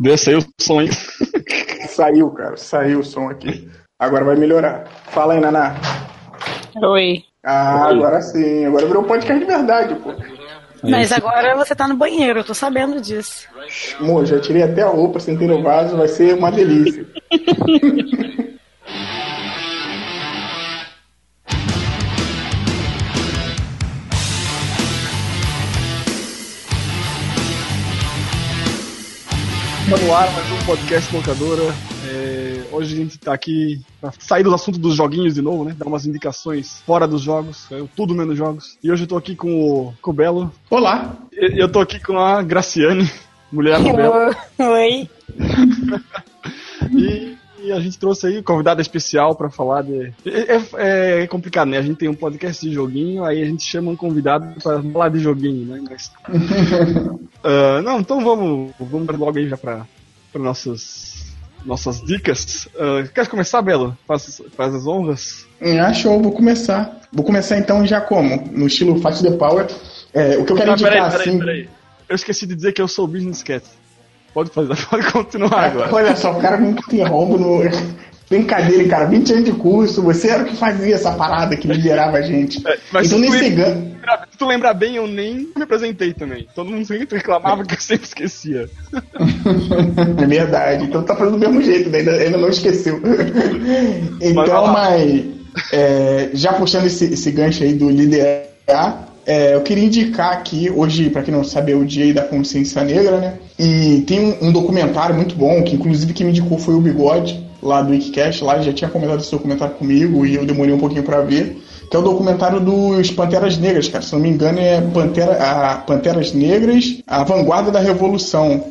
Deu, saiu o som aí. Saiu, cara, saiu o som aqui. Agora vai melhorar. Fala aí, Naná. Oi. Ah, Oi. agora sim. Agora virou um podcast de verdade, pô. Mas agora você tá no banheiro, eu tô sabendo disso. Amor, já tirei até a roupa, sentei no vaso, vai ser uma delícia. Tá no ar mais um podcast locadora. É, hoje a gente tá aqui pra sair dos assuntos dos joguinhos de novo, né? Dar umas indicações fora dos jogos, é, tudo menos jogos. E hoje eu tô aqui com o, com o Belo. Olá. E eu tô aqui com a Graciane, mulher do Belo. Oi. E, e a gente trouxe aí convidada especial pra falar de. É, é- é complicado, né? A gente tem um podcast de joguinho, aí a gente chama um convidado pra falar de joguinho, né? Mas- Ah, não, então vamos, vamos logo aí já pra, pra nossas, nossas dicas. Ah, quer começar, Belo? Faz, faz as honras. Hum, Ah, show, vou começar. Vou começar então já como? No estilo Fight the Power. É, o que eu quero Ah, indicar peraí, peraí, assim. peraí. Eu esqueci de dizer que eu sou o Business Cat. Pode fazer, pode continuar agora. Olha só, o cara me interrompe no. Brincadeira, cara. 20 anos de curso, você era o que fazia essa parada que liderava a gente. É, mas então se tu nesse lembra- gan... Se tu lembrar bem, eu nem me apresentei também. Todo mundo sempre reclamava que eu sempre esquecia. É verdade. Então tá fazendo do mesmo jeito, né? ainda, ainda não esqueceu. então, lá. mas é, já puxando esse, esse gancho aí do liderar, é, eu queria indicar aqui, hoje, pra quem não sabe, é o Dia da Consciência Negra, né? E tem um, um documentário muito bom, que inclusive quem me indicou foi o Bigode, lá do Wikicast, lá ele já tinha comentado esse documentário comigo e eu demorei um pouquinho pra ver. Que é o documentário dos Panteras Negras, cara. Se não me engano, é Pantera, a Panteras Negras, a vanguarda da Revolução.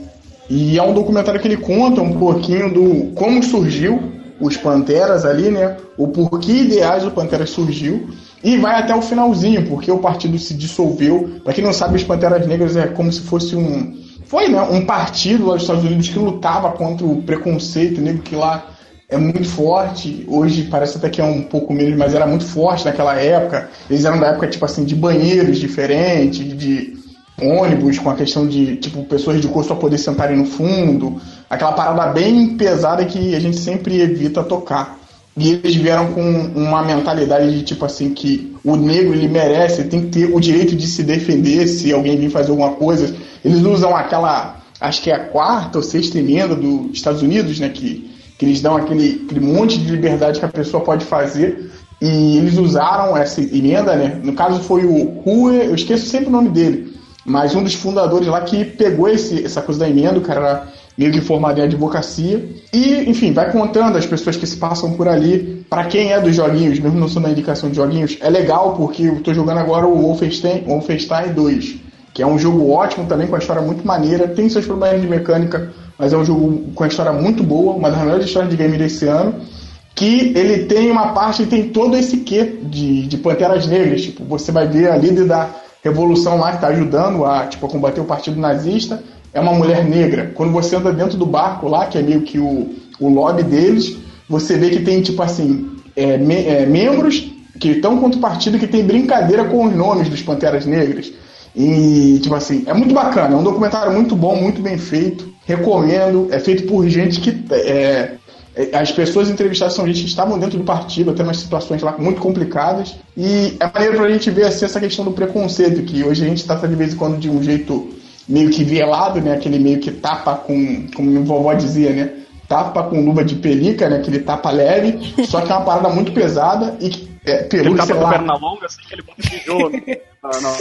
E é um documentário que ele conta um pouquinho do como surgiu os Panteras ali, né? O porquê ideais do Panteras surgiu. E vai até o finalzinho, porque o partido se dissolveu. Pra quem não sabe, os Panteras Negras é como se fosse um. Foi, né? Um partido lá dos Estados Unidos que lutava contra o preconceito negro que lá é muito forte. Hoje parece até que é um pouco menos, mas era muito forte naquela época. Eles eram da época, tipo assim, de banheiros diferentes, de ônibus com a questão de, tipo, pessoas de cor só poder sentarem no fundo. Aquela parada bem pesada que a gente sempre evita tocar. E eles vieram com uma mentalidade de tipo assim que o negro ele merece, tem que ter o direito de se defender se alguém vir fazer alguma coisa. Eles usam aquela, acho que é a quarta ou sexta emenda dos Estados Unidos, né, que, que eles dão aquele, aquele monte de liberdade que a pessoa pode fazer. E eles usaram essa emenda, né? No caso foi o Rue, eu esqueço sempre o nome dele, mas um dos fundadores lá que pegou esse, essa coisa da emenda, o cara formado em advocacia. E, enfim, vai contando as pessoas que se passam por ali. Pra quem é dos joguinhos, mesmo não sendo a indicação de joguinhos, é legal porque eu tô jogando agora o Wolfenstein, Wolfenstein 2, que é um jogo ótimo também, com a história muito maneira. Tem seus problemas de mecânica, mas é um jogo com a história muito boa, uma das melhores histórias de game desse ano que ele tem uma parte, tem todo esse quê de, de Panteras Negras. Tipo, você vai ver a líder da revolução lá que está ajudando a, tipo, a combater o partido nazista, é uma mulher negra. Quando você anda dentro do barco lá, que é meio que o, o lobby deles, você vê que tem, tipo assim, é, me- é, membros que estão contra o partido que tem brincadeira com os nomes dos Panteras Negras. E, tipo assim, é muito bacana. É um documentário muito bom, muito bem feito. Recomendo. É feito por gente que. É, é, as pessoas entrevistadas são gente que estavam dentro do partido, até umas situações lá muito complicadas. E é maneiro pra gente ver assim, essa questão do preconceito, que hoje a gente trata de vez em quando de um jeito meio que velado, né? Aquele meio que tapa com, como minha vovó dizia, né? Tapa com luva de pelica, né? Aquele tapa leve, só que é uma parada muito pesada e que é, Ele peludo, tapa sei com a lá. perna longa, assim, que ele bota tijolo. Ah, não.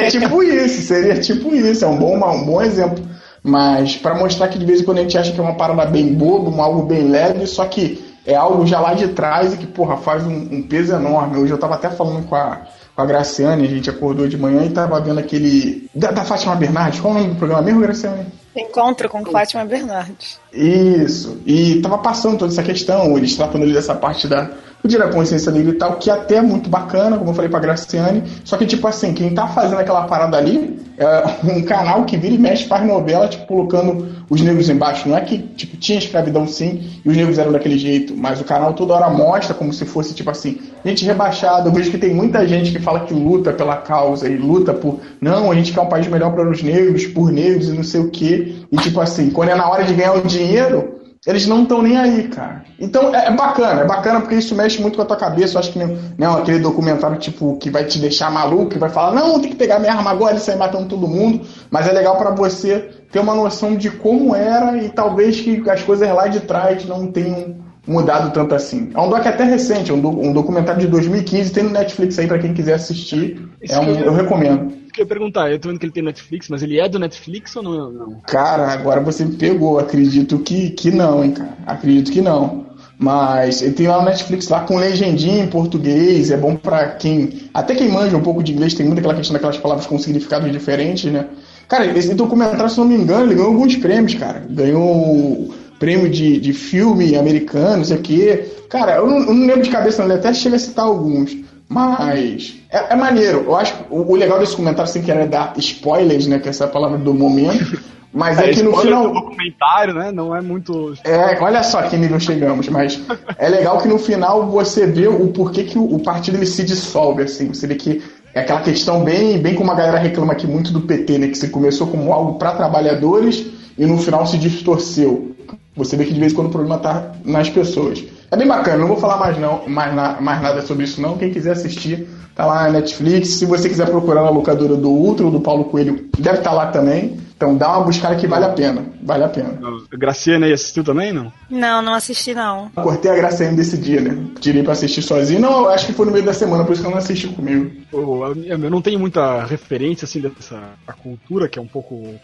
é tipo isso, seria tipo isso, é um bom, um bom exemplo. Mas para mostrar que de vez em quando a gente acha que é uma parada bem boba, um algo bem leve, só que é algo já lá de trás e que, porra, faz um, um peso enorme. Hoje eu tava até falando com a, com a Graciane, a gente acordou de manhã e tava vendo aquele. Da, da Fátima Bernardes, qual é o nome do programa mesmo, Graciane? Encontro com Fátima Bernardes. Isso. E tava passando toda essa questão, eles tratando ali dessa parte da, o da Consciência Negra e tal, que até é muito bacana, como eu falei pra Graciane. Só que, tipo assim, quem tá fazendo aquela parada ali é um canal que vira e mexe, faz novela, tipo, colocando os negros embaixo. Não é que, tipo, tinha escravidão sim e os negros eram daquele jeito, mas o canal toda hora mostra como se fosse, tipo assim, gente rebaixada. Eu vejo que tem muita gente que fala que luta pela causa e luta por. Não, a gente quer um país melhor para os negros, por negros e não sei o quê. E, tipo assim, quando é na hora de ganhar o dinheiro eles não estão nem aí, cara. Então é, é, bacana, é bacana porque isso mexe muito com a tua cabeça. Eu acho que não, não aquele documentário tipo que vai te deixar maluco, que vai falar, não, tem que pegar minha arma agora e sair matando todo mundo. Mas é legal para você ter uma noção de como era e talvez que as coisas lá de trás não tenham mudado tanto assim. É um doc até recente, é um, um documentário de 2015, tem no Netflix aí para quem quiser assistir. É um, eu recomendo que eu ia perguntar. Eu tô vendo que ele tem Netflix, mas ele é do Netflix ou não? não? Cara, agora você me pegou. Acredito que, que não, hein, cara. Acredito que não. Mas ele tem lá no Netflix lá com legendinha em português. É bom para quem. Até quem manja um pouco de inglês, tem muita aquela questão daquelas palavras com significados diferentes, né? Cara, esse documentário, se não me engano, ele ganhou alguns prêmios, cara. Ganhou prêmio de, de filme americano, não sei o quê. Cara, eu não, eu não lembro de cabeça, não. Ele até chega a citar alguns. Mas é, é, maneiro. Eu acho que o, o, legal desse comentário, sem querer dar spoilers, né? Que essa é a palavra do momento. Mas é, é que no final. Do documentário, né? Não é muito. É, olha só que nível chegamos. Mas é legal que no final você vê o porquê que o, o partido ele se dissolve, assim. Você vê que é aquela questão bem, bem como a galera reclama aqui muito do PT, né? Que você começou como algo para trabalhadores e no final se distorceu. Você vê que de vez em quando o problema tá nas pessoas. É bem bacana, não vou falar mais, não, mais, na, mais nada sobre isso não. Quem quiser assistir, tá lá na Netflix. Se você quiser procurar na locadora do Ultra ou do Paulo Coelho, deve estar tá lá também. Então dá uma buscada que vale a pena. Vale a pena. A Graciane aí assistiu também, não? Não, não assisti não. Cortei a Graciane desse dia, né? Tirei pra assistir sozinho. Não, acho que foi no meio da semana, por isso que eu não assisti comigo. Eu não tenho muita referência, assim, dessa cultura, que é um pouco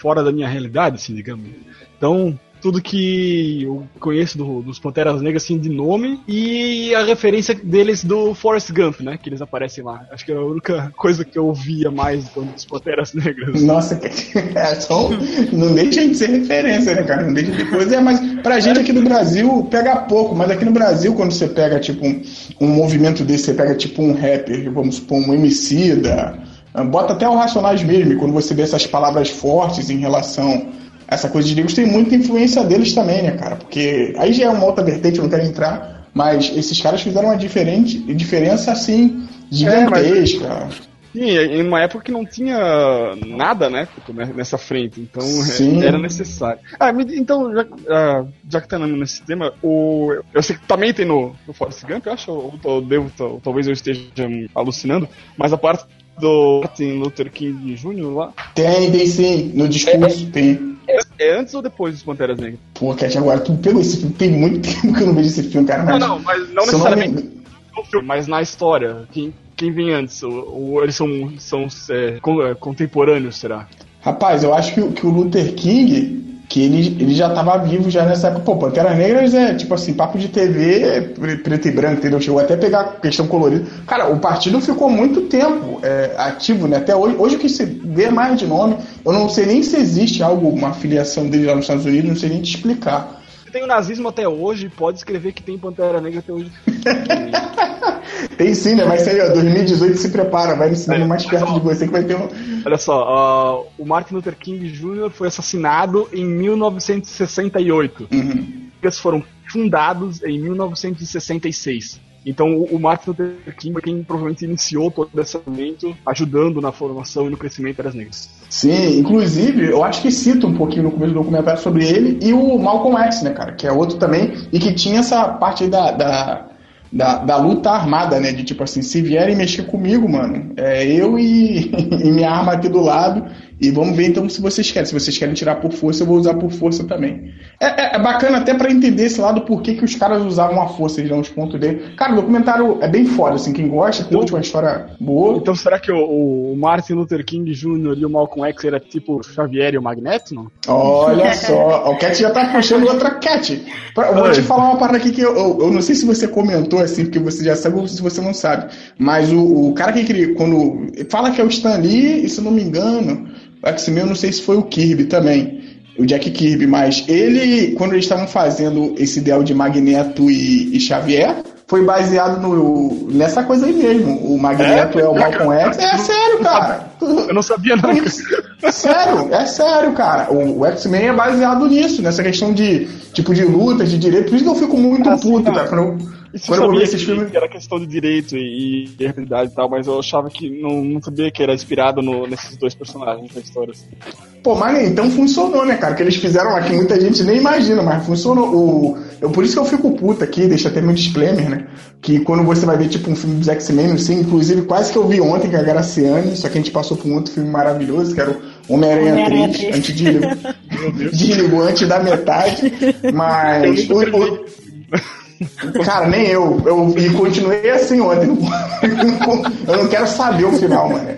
fora da minha realidade, assim, digamos. Então, tudo que eu conheço do, dos Panteras Negras assim de nome e a referência deles do Forrest Gump, né? Que eles aparecem lá. Acho que era a única coisa que eu ouvia mais dos Panteras Negras. Nossa, é só, não deixa de ser referência, né, cara? Não deixa depois. É, mas pra gente aqui no Brasil pega pouco, mas aqui no Brasil, quando você pega tipo um, um movimento desse, você pega tipo um rapper, vamos supor, um MC da. Bota até o Racionais mesmo, quando você vê essas palavras fortes em relação essa coisa de negros tem muita influência deles também, né, cara? Porque aí já é uma outra vertente, eu não quero entrar, mas esses caras fizeram uma diferente, diferença assim, gigantesca. É, mas... Sim, em uma época que não tinha nada, né, nessa frente, então Sim. era necessário. Ah, então, já, ah, já que tá nesse tema, o, eu sei que também tem no, no Forrest Gump, eu acho, ou, ou devo, talvez eu esteja alucinando, mas a parte do Martin Luther King Jr. lá? Tem, tem sim, no discurso é, tem. É, é, antes ou depois dos Panteras Negras? Pô, Cat, agora tu pegou esse filme. Tem muito tempo que eu não vejo esse filme, cara. Mas... Não, não, mas não necessariamente no filme, mas na história. Quem, quem vem antes? Ou, eles são, são é, é, contemporâneos, será? Rapaz, eu acho que, que o Luther King que ele, ele já estava vivo já nessa época. Pô, Panteras Negras é tipo assim, papo de TV, preto e branco, entendeu? Chegou até a pegar questão colorida. Cara, o partido ficou muito tempo é, ativo, né? Até hoje, hoje que se vê mais de nome, eu não sei nem se existe algo, uma filiação dele lá nos Estados Unidos, não sei nem te explicar. Tem o nazismo até hoje, pode escrever que tem Pantera Negra até hoje. tem sim, né? Mas aí, ó, 2018 se prepara, vai no cinema é, mais perto de você que vai ter um. Olha só, uh, o Martin Luther King Jr. foi assassinado em 1968. Uhum. Eles foram fundados em 1966. Então o Martin Luther King foi quem provavelmente iniciou todo esse movimento, ajudando na formação e no crescimento das negras. Sim, inclusive, eu acho que cita um pouquinho no começo do documentário sobre ele e o Malcolm X, né, cara? Que é outro também, e que tinha essa parte da, da da, da luta armada, né? De tipo assim, se vierem mexer comigo, mano, é eu e, e minha arma aqui do lado, e vamos ver então se vocês querem. Se vocês querem tirar por força, eu vou usar por força também. É, é, é bacana até para entender esse lado, por que, que os caras usavam a força, eles dão os pontos dele. Cara, o documentário é bem foda, assim, quem gosta, então, curte uma história boa. Então será que o, o Martin Luther King Jr. e o Malcolm X era tipo Xavier e o Magneto, não? Olha só, o Cat já tá puxando outra Cat. Eu vou te falar uma parada aqui que eu, eu, eu, não sei se você comentou assim, porque você já sabe ou se você não sabe, mas o, o cara que queria, quando fala que é o Stan Lee, e se eu não me engano, X-Men, eu não sei se foi o Kirby também, o Jack Kirby, mas ele, quando eles estavam fazendo esse ideal de Magneto e, e Xavier, foi baseado no, nessa coisa aí mesmo. O Magneto é, é o Malcolm X. É sério, cara. Eu não sabia, não. É sério, é sério, cara. O, o X-Men é baseado nisso, nessa questão de tipo de luta, de direito. Por isso que eu fico muito ah, puto, sim, cara. Eu, isso Quando eu vi esses filmes. Que era questão de direito e, e realidade e tal, mas eu achava que não, não sabia que era inspirado no, nesses dois personagens da história. Assim. Pô, mas então funcionou, né, cara? O que eles fizeram aqui, muita gente nem imagina, mas funcionou. O, eu, por isso que eu fico puto aqui, deixa até meu disclaimer, né? Que quando você vai ver, tipo, um filme dos X-Men, assim, inclusive quase que eu vi ontem com a Graciane, só que a gente passou por um outro filme maravilhoso, que era o Homem-Aranha Homem 3, antes de, de, antes da metade. Mas. O, o, Cara, nem eu. Eu e continuei assim ontem. eu não quero saber o final, mano.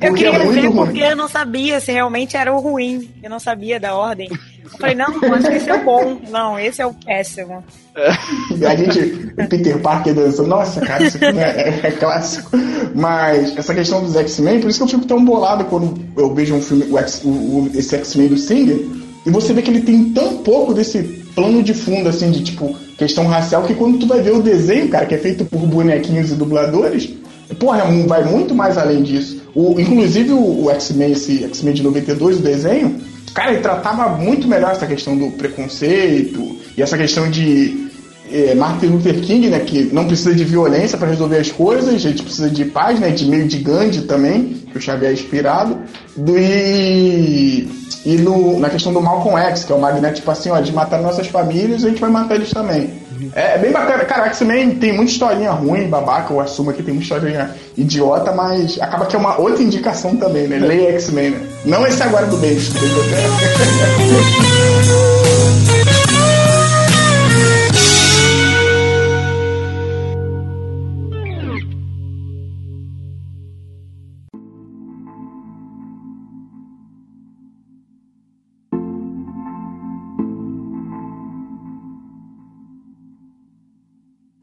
Eu queria é ver ruim. porque eu não sabia se realmente era o ruim. Eu não sabia da ordem. Eu falei, não, que esse é o bom. Não, esse é o péssimo. É. A gente, Peter Parker dançando, nossa, cara, isso aqui é, é, é, clássico. Mas essa questão dos X-Men, por isso que eu fico tão bolado quando eu vejo um filme, o X, o, o, esse X-Men do Singer, e você vê que ele tem tão pouco desse plano de fundo, assim, de tipo, questão racial, que quando tu vai ver o desenho, cara, que é feito por bonequinhos e dubladores, porra, é vai muito mais além disso. O, inclusive o, o X-Men, esse X-Men de 92, o desenho, cara, ele tratava muito melhor essa questão do preconceito e essa questão de é, Martin Luther King, né, que não precisa de violência para resolver as coisas, a gente precisa de paz, né, de meio de Gandhi também, que o Xavier é inspirado, do, e, e no, na questão do Malcolm X, que é o Magneto, tipo assim, ó, de matar nossas famílias, a gente vai matar eles também. É, é, bem bacana. Cara, X-Men tem muita historinha ruim, babaca, eu assumo que tem muita historinha idiota, mas acaba que é uma outra indicação também, né? Leia X-Men, né? Não esse agora do beijo.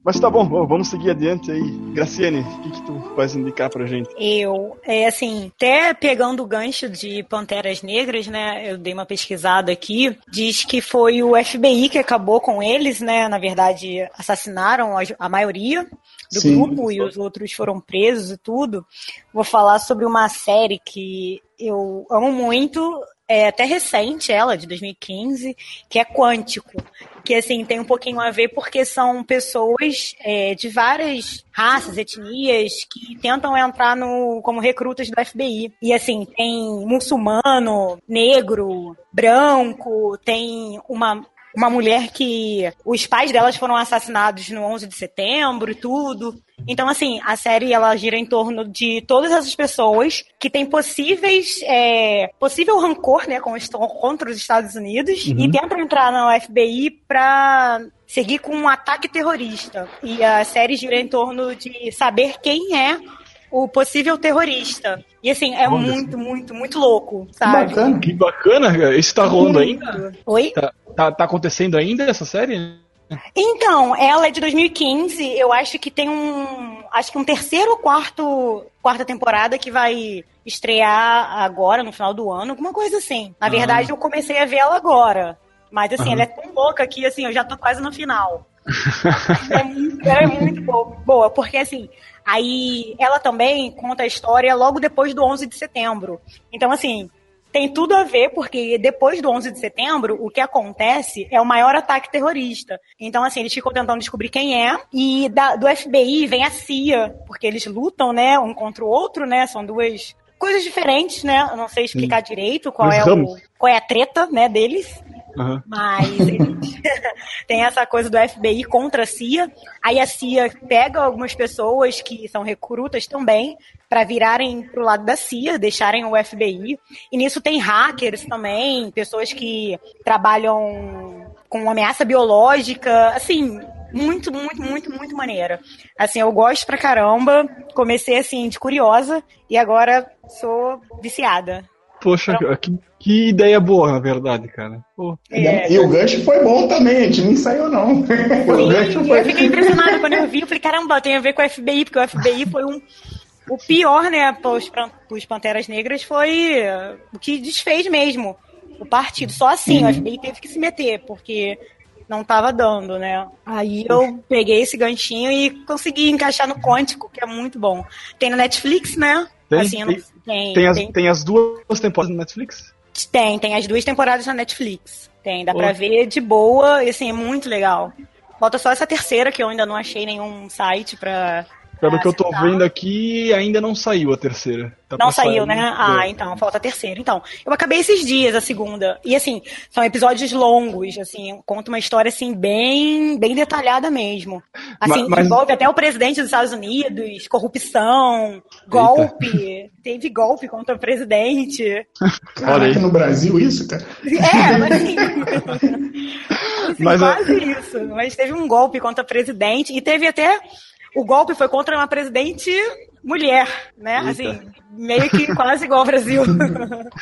Mas tá bom, vamos seguir adiante aí. Graciane, o que, que tu vais indicar pra gente? Eu, é assim, até pegando o gancho de Panteras Negras, né? Eu dei uma pesquisada aqui. Diz que foi o FBI que acabou com eles, né? Na verdade, assassinaram a, a maioria do Sim. grupo e os outros foram presos e tudo. Vou falar sobre uma série que eu amo muito, é até recente ela, de 2015, que é Quântico. Que, assim, tem um pouquinho a ver porque são pessoas é, de várias raças, etnias, que tentam entrar no como recrutas do FBI. E, assim, tem muçulmano, negro, branco, tem uma uma mulher que os pais delas foram assassinados no 11 de setembro e tudo. Então, assim, a série ela gira em torno de todas essas pessoas que têm possíveis, é, possível rancor, né, contra os Estados Unidos uhum. e tentam entrar no FBI para seguir com um ataque terrorista. E a série gira em torno de saber quem é o possível terrorista. E assim, é Olha muito, muito, muito louco, sabe? Que bacana, que bacana. Isso tá rolando ainda? Oi? Tá, tá, tá acontecendo ainda essa série? Então, ela é de 2015. Eu acho que tem um. Acho que um terceiro ou quarto. Quarta temporada que vai estrear agora, no final do ano, alguma coisa assim. Na verdade, eu comecei a ver ela agora. Mas assim, ela é tão louca que assim, eu já tô quase no final. é muito, ela é muito boa, boa, porque assim, aí ela também conta a história logo depois do 11 de setembro. Então, assim, tem tudo a ver, porque depois do 11 de setembro, o que acontece é o maior ataque terrorista. Então, assim, eles ficam tentando descobrir quem é, e da, do FBI vem a CIA, porque eles lutam, né, um contra o outro, né, são duas coisas diferentes, né, eu não sei explicar Sim. direito qual é, o, qual é a treta, né, deles. Uhum. Mas tem essa coisa do FBI contra a CIA. Aí a CIA pega algumas pessoas que são recrutas também para virarem pro lado da CIA, deixarem o FBI. E nisso tem hackers também, pessoas que trabalham com ameaça biológica, assim, muito, muito, muito, muito maneira. Assim, eu gosto pra caramba. Comecei assim de curiosa e agora sou viciada. Poxa, então, que, que ideia boa, na verdade, cara. É, e o gancho foi bom também, a gente não ensaiou, não. Sim, foi... Eu fiquei impressionada quando eu vi, eu falei, caramba, tem a ver com o FBI, porque o FBI foi um. O pior, né, os, os Panteras Negras foi o que desfez mesmo o partido. Só assim, uhum. o FBI teve que se meter, porque não tava dando, né? Aí eu peguei esse ganchinho e consegui encaixar no Quântico, que é muito bom. Tem na Netflix, né? Tem, assim, tem, tem, tem, as, tem, tem as duas temporadas na Netflix? Tem, tem as duas temporadas na Netflix. Tem, dá pra ver de boa, e assim, é muito legal. Falta só essa terceira que eu ainda não achei nenhum site pra, pelo ah, que eu tô tá. vendo aqui, ainda não saiu a terceira. Tá não saiu, sair, né? Ah, é. então, falta a terceira. Então, eu acabei esses dias a segunda. E assim, são episódios longos, assim, conta uma história assim bem, bem detalhada mesmo. Assim, mas, envolve até o presidente dos Estados Unidos, corrupção, golpe. Eita. Teve golpe contra o presidente. Olha aqui no Brasil isso, cara. É, mas assim, assim mas, quase é... isso. Mas teve um golpe contra o presidente e teve até o golpe foi contra uma presidente mulher, né? Eita. Assim, meio que quase igual ao Brasil.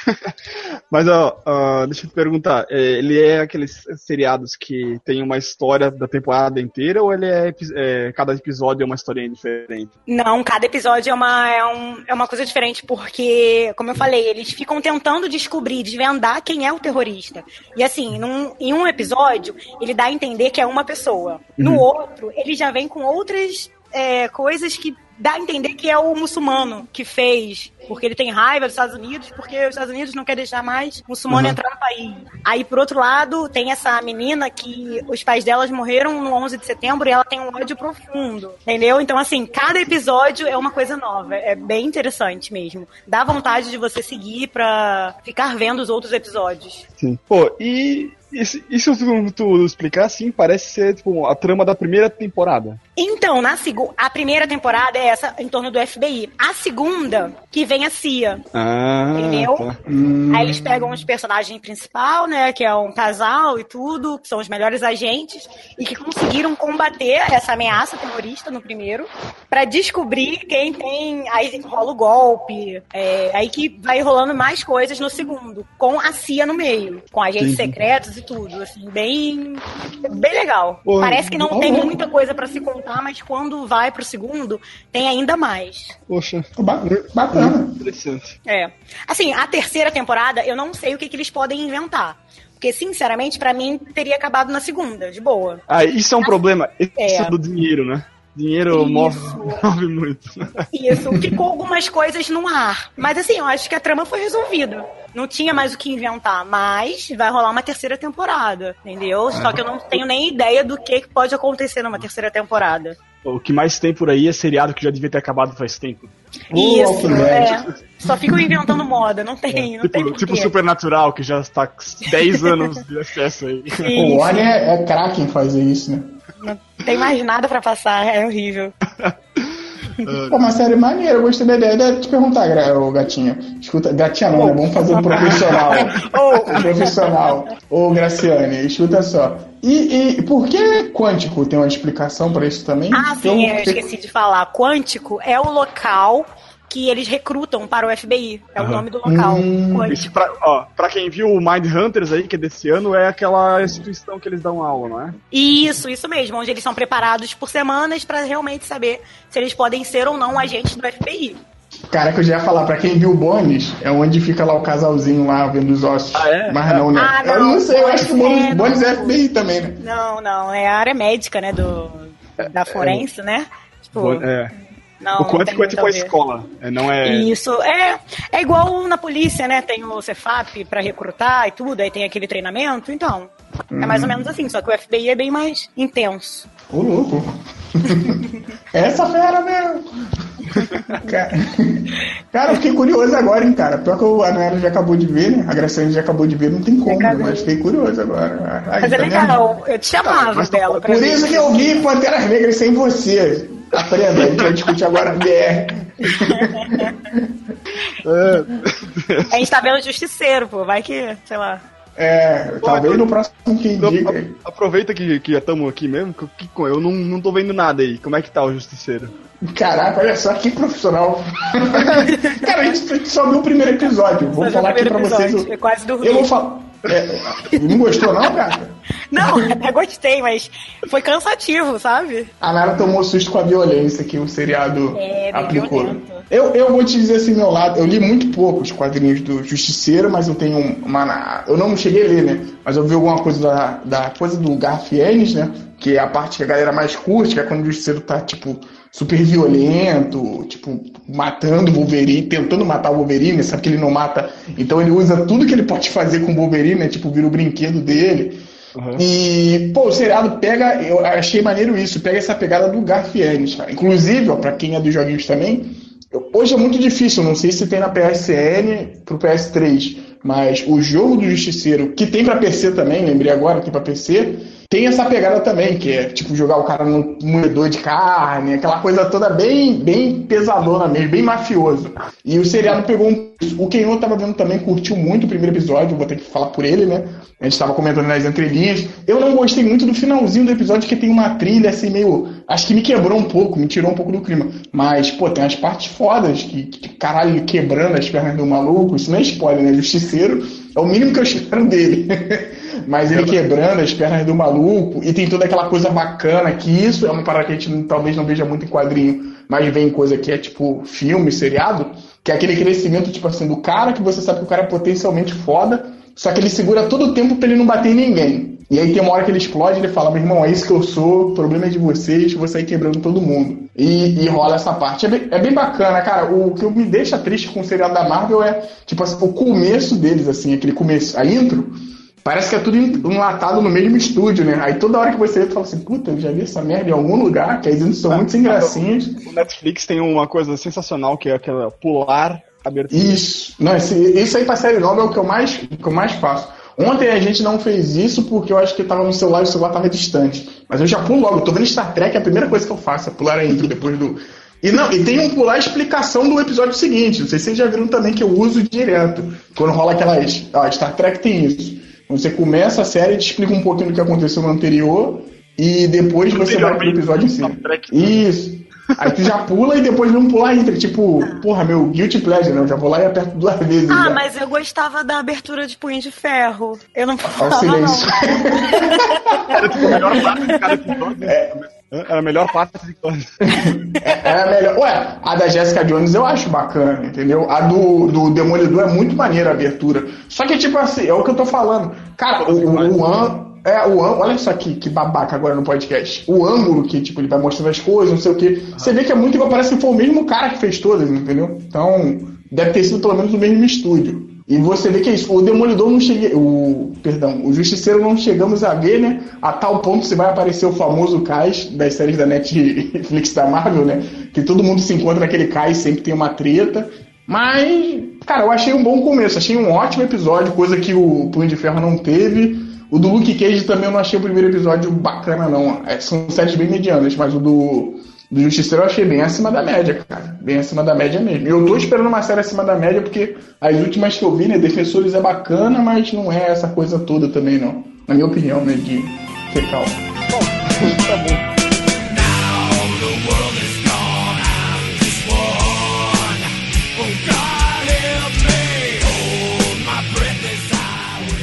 Mas, ó, uh, deixa eu te perguntar, é, ele é aqueles seriados que tem uma história da temporada inteira ou ele é, é cada episódio é uma historinha diferente? Não, cada episódio é uma, é, um, é uma coisa diferente, porque, como eu falei, eles ficam tentando descobrir, desvendar quem é o terrorista. E assim, num, em um episódio, ele dá a entender que é uma pessoa. No uhum. outro, ele já vem com outras é, coisas que dá a entender que é o muçulmano que fez, porque ele tem raiva dos Estados Unidos, porque os Estados Unidos não quer deixar mais muçulmano uhum. entrar no país. Aí, por outro lado, tem essa menina que os pais delas morreram no 11 de setembro e ela tem um ódio profundo, entendeu? Então, assim, cada episódio é uma coisa nova, é bem interessante mesmo. Dá vontade de você seguir pra ficar vendo os outros episódios. Sim. Pô, e isso, isso tu, tu explicar assim, parece ser tipo, a trama da primeira temporada. Então, na a primeira temporada é essa em torno do FBI. A segunda, que vem a CIA. Ah, entendeu? Tá. Hum. Aí eles pegam os personagens principal, né? Que é um casal e tudo, que são os melhores agentes, e que conseguiram combater essa ameaça terrorista no primeiro, para descobrir quem tem. Aí rola o golpe. É, aí que vai rolando mais coisas no segundo, com a CIA no meio, com agentes Sim. secretos e tudo, assim, bem, bem legal. Pô, Parece que não bom. tem muita coisa para se contar, mas quando vai pro segundo, tem ainda mais. Poxa, bacana. Interessante. É. Assim, a terceira temporada, eu não sei o que, que eles podem inventar. Porque, sinceramente, para mim, teria acabado na segunda, de boa. Ah, isso é um problema. Isso é. do dinheiro, né? Dinheiro move, move muito. Isso, ficou algumas coisas no ar. Mas assim, eu acho que a trama foi resolvida. Não tinha mais o que inventar, mas vai rolar uma terceira temporada, entendeu? Só que eu não tenho nem ideia do que pode acontecer numa terceira temporada. O que mais tem por aí é seriado que já devia ter acabado faz tempo. Isso, é. Só ficam inventando moda, não tem, é, não tipo, tem Tipo Supernatural, que já está 10 anos de acesso aí. Sim, o Warner é, é craque em fazer isso, né? Não tem mais nada pra passar, é horrível. Pô, uma série maneira, eu gostei da ideia. de te perguntar, ô gatinha. Escuta, gatinha não, né? Vamos fazer um profissional. um profissional. Ô, Graciane, escuta só. E, e, por que quântico? Tem uma explicação para isso também? Ah, sim, eu esqueci de falar. Quântico é o local que eles recrutam para o FBI. É uhum. o nome do local. Hum, isso pra, ó, pra quem viu o Mind Hunters aí, que é desse ano, é aquela instituição que eles dão aula, não é? Isso, isso mesmo, onde eles são preparados por semanas para realmente saber se eles podem ser ou não agentes do FBI. Cara, que eu já ia falar, pra quem viu o Bones, é onde fica lá o casalzinho lá vendo os ossos. Ah, é? Mas não, né? Ah, não, eu não sei, eu acho que o Bones é, Bones é FBI também, né? Não, não, é a área médica, né? Do, da forense, é, né? Tipo, é. Não, o quântico é tipo a escola, é, não é... Isso, é, é igual na polícia, né? Tem o Cefap para recrutar e tudo, aí tem aquele treinamento, então... É mais ou uhum. menos assim, só que o FBI é bem mais intenso. Ô, louco! Essa fera mesmo! cara, cara, eu fiquei curioso agora, hein, cara. Pior que a Noela já acabou de ver, né? A Graciane já acabou de ver, não tem como, mas fiquei curioso agora. Ai, mas é tá é legal, vendo? eu te chamava tá, dela. Por isso que eu vi Panteras Negras sem você. Aprenda, a gente vai discutir agora BR. a gente tá vendo Justiceiro, pô. Vai que, sei lá. É, Pô, talvez no próximo que indica. Aproveita que, que estamos aqui mesmo, que, que, eu não, não tô vendo nada aí. Como é que tá o Justiceiro? Caraca, olha só que profissional. Cara, a gente só viu o primeiro episódio. Vou falar aqui pra episódio. vocês. Eu quase dormi. Eu vou falar. É, não gostou, não, cara? Não, até gostei, mas foi cansativo, sabe? A Nara tomou susto com a violência que o seriado é, aplicou. Violento. Eu, eu vou te dizer assim, meu lado, eu li muito pouco os quadrinhos do Justiceiro, mas eu tenho uma. Eu não cheguei a ler, né? Mas eu vi alguma coisa da, da coisa do Garth Ennis, né? Que é a parte que a galera mais curte, que é quando o Justiceiro tá, tipo, super violento, tipo, matando o Wolverine, tentando matar o Wolverine, sabe que ele não mata. Então ele usa tudo que ele pode fazer com o Wolverine, né? Tipo, vira o brinquedo dele. Uhum. E, pô, o seriado pega, eu achei maneiro isso, pega essa pegada do Garfienes, cara. Inclusive, ó, pra quem é dos joguinhos também, hoje é muito difícil, não sei se tem na PSN pro PS3, mas o jogo do Justiceiro, que tem pra PC também, lembrei agora, tem pra PC, tem essa pegada também, que é tipo jogar o cara no moedor de carne, aquela coisa toda bem, bem pesadona mesmo, bem mafioso. E o seriado pegou um. O Kenô tava vendo também, curtiu muito o primeiro episódio, vou ter que falar por ele, né? A gente tava comentando nas entrelinhas. Eu não gostei muito do finalzinho do episódio, que tem uma trilha assim meio. Acho que me quebrou um pouco, me tirou um pouco do clima. Mas, pô, tem umas partes fodas, que, que caralho, quebrando as pernas do maluco. Isso não é spoiler, né? Justiceiro é o mínimo que eu espero dele. Mas ele quebrando as pernas do maluco e tem toda aquela coisa bacana, que isso é uma parada que a gente talvez não veja muito em quadrinho, mas vem coisa que é tipo filme, seriado, que é aquele crescimento, tipo assim, do cara que você sabe que o cara é potencialmente foda, só que ele segura todo o tempo pra ele não bater em ninguém. E aí tem uma hora que ele explode e ele fala, meu irmão, é isso que eu sou, o problema é de vocês, vou sair quebrando todo mundo. E, e rola essa parte. É bem, é bem, bacana, cara. O que me deixa triste com o seriado da Marvel é, tipo assim, o começo deles, assim, aquele começo, a intro, Parece que é tudo enlatado no mesmo estúdio, né? Aí toda hora que você entra, fala assim, puta, eu já vi essa merda em algum lugar, que as são muito sem gracinhas. O Netflix tem uma coisa sensacional, que é aquela pular abertura. Isso. Não, esse, isso aí pra série nova é o que eu mais, que eu mais faço. Ontem a gente não fez isso porque eu acho que tava no celular e o celular tava distante. Mas eu já pulo logo, eu tô vendo Star Trek, a primeira coisa que eu faço é pular a intro depois do. E não, e tem um pular a explicação do episódio seguinte. Não sei se vocês já viram também que eu uso direto. Quando rola aquelas. Ó, Star Trek tem isso. Você começa a série, te explica um pouquinho do que aconteceu no anterior e depois você vai pro episódio em si. Isso. Aí tu já pula e depois vamos pular entre. Tipo, porra, meu guilty pleasure, né? Eu já vou lá e aperto duas vezes. Ah, já. mas eu gostava da abertura de Punho de Ferro. Eu não falava, o silêncio. Era tipo a melhor parte de cada episódio. É. Era a melhor parte de todas. Era a melhor. Ué, a da Jessica Jones eu acho bacana, entendeu? A do, do Demolidor é muito maneira a abertura. Só que, tipo assim, é o que eu tô falando. Cara, o, o, o An. É, o olha só que, que babaca agora no podcast. O ângulo que, tipo, ele vai mostrando as coisas, não sei o que. Você vê que é muito igual, parece que foi o mesmo cara que fez todas, entendeu? Então, deve ter sido pelo menos o mesmo estúdio. E você vê que é isso. O Demolidor não cheguei. O, perdão, o Justiceiro não chegamos a ver, né? A tal ponto se vai aparecer o famoso cais das séries da Netflix da Marvel, né? Que todo mundo se encontra naquele cais, sempre tem uma treta. Mas, cara, eu achei um bom começo, achei um ótimo episódio, coisa que o Punho de Ferro não teve. O do Luke Cage também eu não achei o primeiro episódio bacana, não. É, são séries bem medianas, mas o do, do Justiceiro eu achei bem acima da média, cara. Bem acima da média mesmo. Eu tô esperando uma série acima da média, porque as últimas que eu vi, né, Defensores é bacana, mas não é essa coisa toda também, não. Na minha opinião, né, de fecal. Bom, tá bom.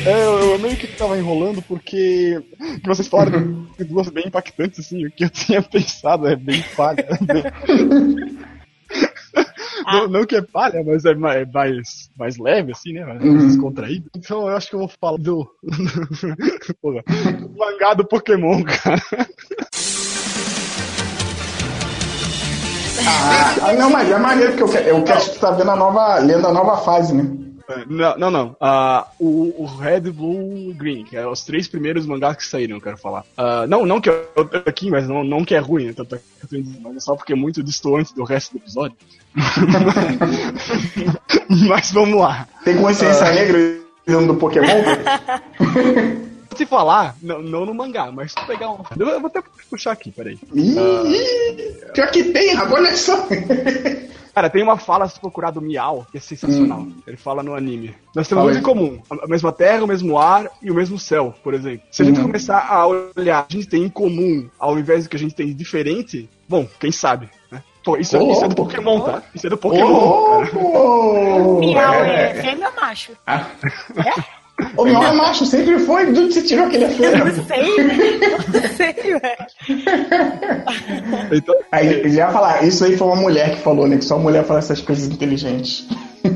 É, eu, eu, meio que tava enrolando porque vocês falaram de duas bem impactantes, assim, o que eu tinha pensado é bem falha. Não, não, que é palha, mas é mais, mais, mais leve, assim, né? Mais uhum. descontraído. Então eu acho que eu vou falar do. Porra, do mangá do Pokémon, cara. Ah, não, mas é maneiro porque eu, eu quero que tu tá vendo a nova. lendo a nova fase, né? Não, não, não. Uh, o, o, Red, Blue Green, que é os três primeiros mangás que saíram, eu quero falar. Uh, não, não que eu, tô aqui, mas não, não que é ruim, né? Tanto é que eu é só porque é muito distante do resto do episódio. mas vamos lá. Tem consciência uh, negra do Pokémon? te falar, não, não, no mangá, mas se tu pegar um. Eu vou até puxar aqui, peraí. Ih, uh... pior que tem, olha só. Cara, tem uma fala se procurar do Miau que é sensacional. Hum. Ele fala no anime. Nós temos muito em comum: a mesma terra, o mesmo ar e o mesmo céu, por exemplo. Se a gente uhum. começar a olhar, a gente tem em comum ao invés do que a gente tem de diferente, bom, quem sabe, né? Pô, isso, oh, isso é do Pokémon, tá? Isso é do Pokémon, oh. Miau é, é fêmea ou macho? Ah. É? O meu é macho, sempre foi. De onde você tirou aquele Eu não sei. Não sei, velho. Então, aí ele ia falar, isso aí foi uma mulher que falou, né? Que só mulher fala essas coisas inteligentes.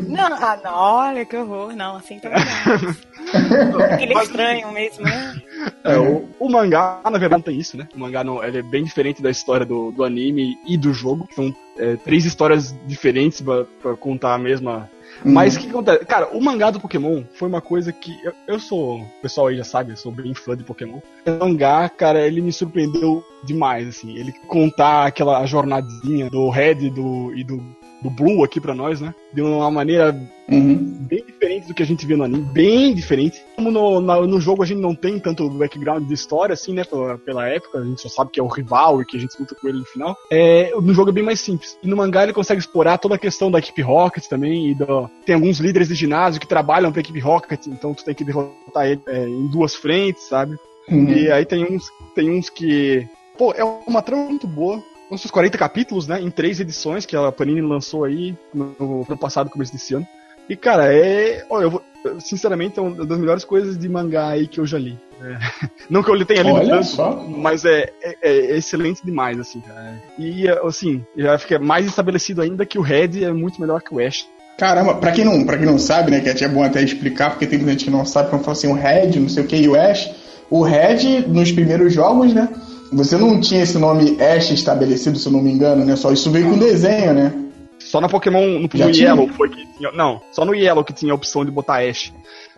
Não, ah, não, olha que horror. Não, assim também não. Aquele estranho mesmo, né? É, o, o, mangá, na verdade, não tem isso, né? O mangá não, ele é bem diferente da história do, do anime e do jogo. São é, três histórias diferentes pra, pra contar a mesma. Mas o que acontece? Cara, o mangá do Pokémon foi uma coisa que. Eu, eu, sou. O pessoal aí já sabe, eu sou bem fã de Pokémon. O mangá, cara, ele me surpreendeu demais, assim. Ele contar aquela jornadinha do Red do, e do do Blue aqui para nós, né? De uma maneira uhum. bem diferente do que a gente vê no anime, bem diferente. Como no, na, no jogo a gente não tem tanto background de história, assim, né? Pela, pela época, a gente só sabe que é o rival e que a gente luta com ele no final. É, no jogo é bem mais simples. E no mangá ele consegue explorar toda a questão da equipe Rocket também. E do, tem alguns líderes de ginásio que trabalham pra equipe Rocket, então tu tem que derrotar ele é, em duas frentes, sabe? Uhum. E aí tem uns, tem uns que. Pô, é uma trama muito boa uns 40 capítulos, né? Em três edições que a Panini lançou aí no ano passado, começo desse ano. E, cara, é. Olha, eu vou, sinceramente, é uma das melhores coisas de mangá aí que eu já li. É, não que eu tenha lido Olha tanto, só. mas é, é, é, excelente demais, assim, cara. E, assim, já fica mais estabelecido ainda que o Red é muito melhor que o Ash. Caramba, pra quem não, pra quem não sabe, né, que é bom até explicar, porque tem muita gente que não sabe, quando fala assim, o Red, não sei o que, e o Ash. O Red, nos primeiros jogos, né, você não tinha esse nome Ash estabelecido, se eu não me engano, né? Só isso veio com desenho, né? Só na Pokémon, no, no Yellow foi que tinha. Não, só no Yellow que tinha a opção de botar Ash.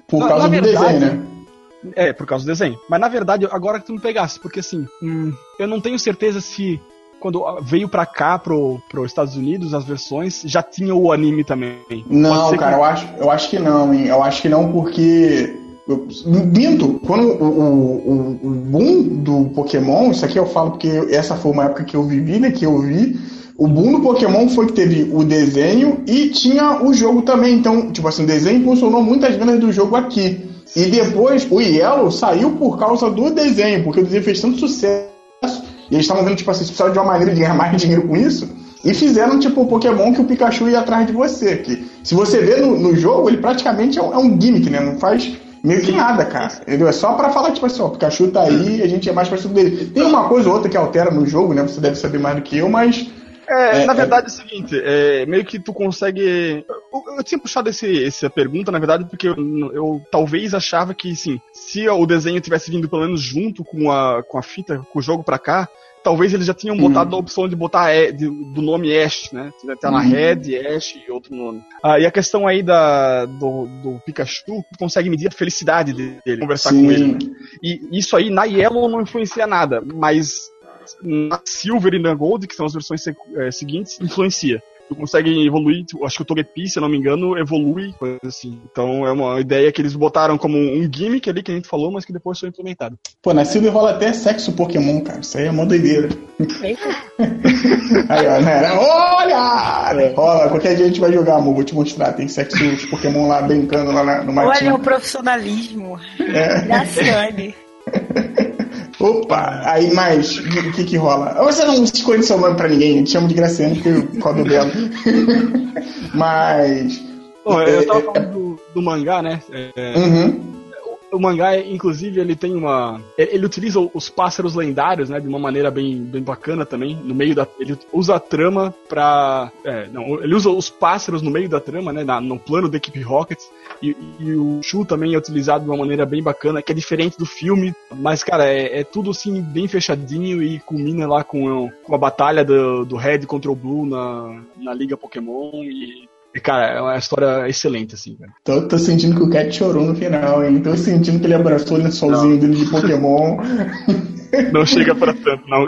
Por na, causa na do verdade, desenho, né? É, por causa do desenho. Mas na verdade, agora que tu me pegasse, porque assim, hum, eu não tenho certeza se quando veio pra cá, pro, pro Estados Unidos, as versões, já tinha o anime também. Não, cara, que... eu, acho, eu acho que não, hein? Eu acho que não, porque minto, quando o, o, o, boom do Pokémon, isso aqui eu falo porque essa foi uma época que eu vivi, né? Que eu vi. O boom do Pokémon foi que teve o desenho e tinha o jogo também. Então, tipo assim, o desenho funcionou muitas vendas do jogo aqui. E depois o Yellow saiu por causa do desenho, porque o desenho fez tanto sucesso. E eles estavam vendo, tipo assim, se precisavam de uma maneira de ganhar mais dinheiro com isso. E fizeram, tipo, o Pokémon que o Pikachu ia atrás de você. Que, se você vê no, no jogo, ele praticamente é um, é um gimmick, né? Não faz meio que nada, cara. Entendeu? É só pra falar, tipo assim, ó, o Pikachu tá aí, a gente é mais parecido dele. Tem uma coisa ou outra que altera no jogo, né? Você deve saber mais do que eu, mas. É, é na é verdade é... é o seguinte, é, meio que tu consegue. Eu, eu tinha puxado esse, essa pergunta, na verdade, porque eu, eu, talvez achava que, sim, se o desenho tivesse vindo pelo menos junto com a, com a fita, com o jogo pra cá, talvez eles já tinham uhum. botado a opção de botar é, de, do nome Ash, né? Tá na uhum. Red, Ash e outro nome. Ah, e a questão aí da, do, do Pikachu, consegue medir a felicidade dele, conversar Sim. com ele. E isso aí na Yellow não influencia nada, mas na Silver e na Gold, que são as versões é, seguintes, influencia tu consegue evoluir, tipo, acho que o Togepi, se eu não me engano, evolui, coisa assim. Então é uma ideia que eles botaram como um gimmick ali que a gente falou, mas que depois foi implementado. Pô, na Silver rola até sexo Pokémon, cara. Isso aí é uma doideira. aí, ó, né? Olha! Rola, qualquer dia a gente vai jogar, amor. Vou te mostrar. Tem sexo Pokémon lá brincando lá na, no Olha o profissionalismo. É. Graciane. Opa, aí mais, o que que rola? Você não escolhe seu nome pra ninguém, te chamo de Graciano porque o código dela. Mas. Bom, eu tava é, falando é, do, do, mangá, né? É, uhum o mangá, inclusive, ele tem uma. Ele utiliza os pássaros lendários, né? De uma maneira bem, bem bacana também. No meio da. Ele usa a trama pra. É, não, ele usa os pássaros no meio da trama, né? Na, no plano da equipe Rocket. E, e, o Shu também é utilizado de uma maneira bem bacana, que é diferente do filme. Mas, cara, é, é tudo assim, bem fechadinho e culmina lá com, com a batalha do, do Red contra o Blue na, na Liga Pokémon. E Cara, é uma história excelente, assim, cara. Tô, tô sentindo que o Cat chorou no final, hein? Tô sentindo que ele abraçou o lençolzinho dele de Pokémon. Não chega pra tanto, não.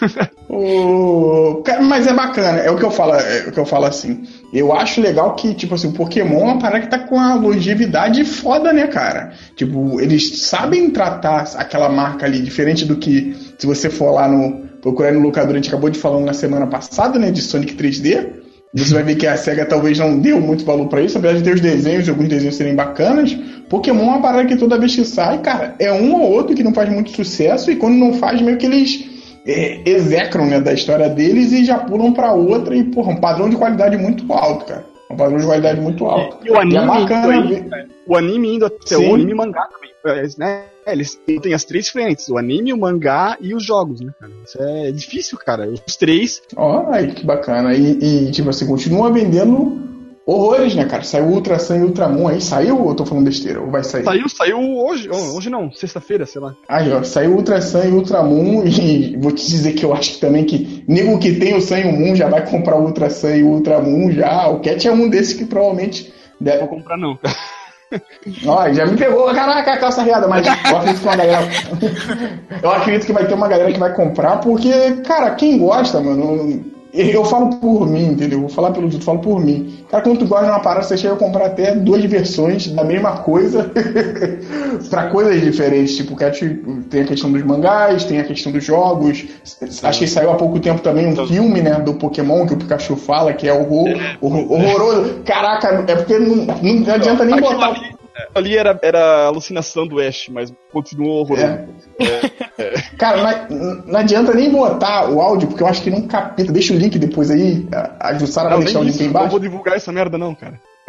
o... Mas é bacana, é o que eu falo, é o que eu falo assim. Eu acho legal que, tipo assim, o Pokémon é uma parada que tá com a longevidade foda, né, cara? Tipo, eles sabem tratar aquela marca ali, diferente do que se você for lá no. Procurar no locador, a gente acabou de falar na semana passada, né, de Sonic 3D você vai ver que a SEGA talvez não deu muito valor para isso, apesar de ter os desenhos alguns desenhos serem bacanas. Pokémon é uma parada que toda vez que sai, cara, é um ou outro que não faz muito sucesso, e quando não faz, meio que eles é, execram né, da história deles e já pulam para outra, e, porra, um padrão de qualidade muito alto, cara. um padrão de qualidade muito alto. E, e o anime, e é bacana, aí, o anime indo até Sim. o anime mangá também. É, né? Eles têm as três frentes, o anime, o mangá e os jogos, né, cara? Isso é difícil, cara. Os três. Ó, oh, aí que bacana. E, e, tipo assim, continua vendendo horrores, né, cara? Saiu Ultra Sun e Ultramon aí, saiu ou eu tô falando besteira? Ou vai sair? Saiu, saiu hoje, hoje não, sexta-feira, sei lá. Aí, ó, saiu Ultra Sun e Ultramon e vou te dizer que eu acho também que nego que tem o Sun e o Moon já vai comprar o Ultra Sun e o Ultramon já. O Cat é um desses que provavelmente deve... Vou comprar não. Ó, já me pegou, caraca, a calça riada, mas eu acredito que uma galera. eu acredito que vai ter uma galera que vai comprar, porque, cara, quem gosta, mano, eu falo por mim, entendeu? Vou falar pelo eu falo por mim. Cara, quando tu gosta de uma parada, você chega a comprar até duas versões da mesma coisa para coisas diferentes. Tipo, tem a questão dos mangás, tem a questão dos jogos. Acho que saiu há pouco tempo também um filme, né, do Pokémon que o Pikachu fala, que é horror, horror, horroroso. Caraca, é porque não, não adianta nem botar. Ali era, era alucinação do Ash, mas continuou horroroso. É. É, é. Cara, não, não, adianta nem botar o áudio, porque eu acho que não capeta. Deixa o link depois aí. A Jussara vai deixar o link aí embaixo. Não vou divulgar essa merda, não, cara.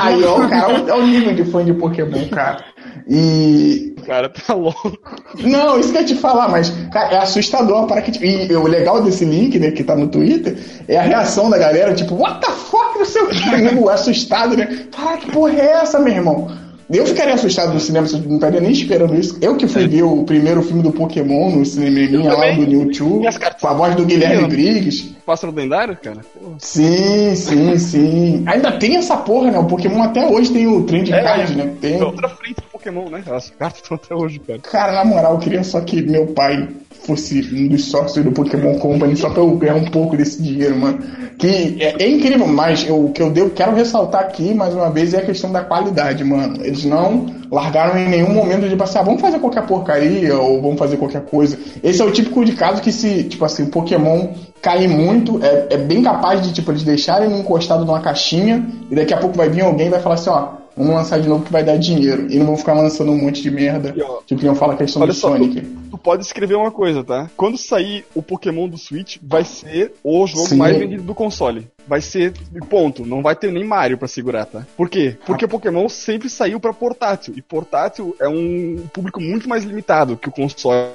aí, ó, cara, é o nível de fã de Pokémon, cara. E. Cara, tá louco. Não, isso que eu ia te falar, mas, cara, é assustador para que. E o legal desse link, né, que tá no Twitter, é a reação da galera, tipo, what the fuck, não sei o que, assustado, né? Cara, que porra é essa, meu irmão? Eu ficaria assustado no cinema, não estaria nem esperando isso. Eu que fui é. ver o primeiro filme do Pokémon no cineminha lá do New Two, com a voz do Guilherme Briggs. Pássaro lendário, cara? Porra. Sim, sim, sim. Ainda tem essa porra, né? O Pokémon até hoje tem o Trend é, Card, né? Tem... É outra frente Pokémon, né? As cartas estão até hoje, cara. Cara, na moral, eu queria só que meu pai fosse um dos sócios do Pokémon Company só pra eu ganhar um pouco desse dinheiro, mano. Que é, é incrível, mas o que eu devo, quero ressaltar aqui, mais uma vez, é a questão da qualidade, mano. Eles não largaram em nenhum momento de passar, ah, vamos fazer qualquer porcaria ou vamos fazer qualquer coisa. Esse é o típico de caso que se, tipo assim, o Pokémon cair muito, é, é bem capaz de, tipo, eles deixarem encostado numa caixinha e daqui a pouco vai vir alguém e vai falar assim, ó, vamos lançar de novo que vai dar dinheiro. E não vão ficar lançando um monte de merda. E, ó, tipo, não fala a questão do só, Sonic. Tu, tu, pode escrever uma coisa, tá? Quando sair o Pokémon do Switch, vai ser o jogo Sim. mais vendido do console. Vai ser ponto. Não vai ter nem Mario para segurar, tá? Por quê? Porque ah. Pokémon sempre saiu para portátil. E portátil é um público muito mais limitado que o console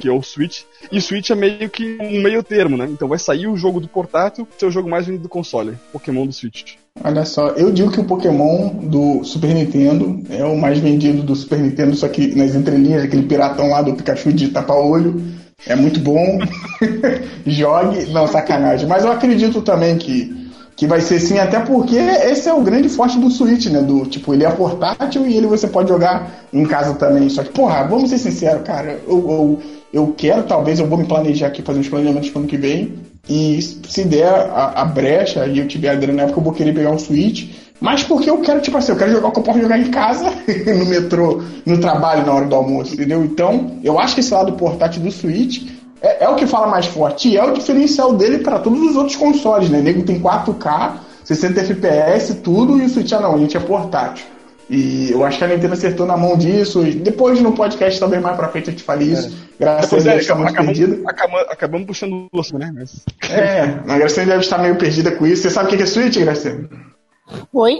que é o Switch. E o Switch é meio que um meio termo, né? Então vai sair o jogo do portátil, ser o jogo mais vendido do console, Pokémon do Switch. Olha só, eu digo que o Pokémon do Super Nintendo é o mais vendido do Super Nintendo, só que nas entrelinhas, aquele piratão lá do Pikachu de tapa-olho. É muito bom. Jogue. Não, sacanagem. Mas eu acredito também que, que vai ser sim, até porque esse é o grande forte do Switch, né? Do tipo, ele é portátil e ele você pode jogar em casa também. Só que, porra, vamos ser sinceros, cara. Eu, eu, eu quero, talvez, eu vou me planejar aqui, fazer uns planejamentos pro ano que vem e se der a, a brecha e eu tiver a grana na época, eu vou querer pegar um Switch. Mas porque eu quero, tipo assim, eu quero jogar o que eu posso jogar em casa, no metrô, no trabalho, na hora do almoço, entendeu? Então, eu acho que esse lado portátil do Switch é, é o que fala mais forte. E é o diferencial dele para todos os outros consoles, né? O nego tem 4K, 60 FPS, tudo, e o Switch, ah não, a gente é portátil. E eu acho que a Nintendo acertou na mão disso. Depois no podcast, talvez mais pra frente, eu te fale isso. É. Graças a Deus, é, está muito acabamos, perdida. Acabamos, acabamos puxando o osso, né? Mas... É, a Graciane deve estar meio perdida com isso. Você sabe o que é Switch, Graciane? Oi?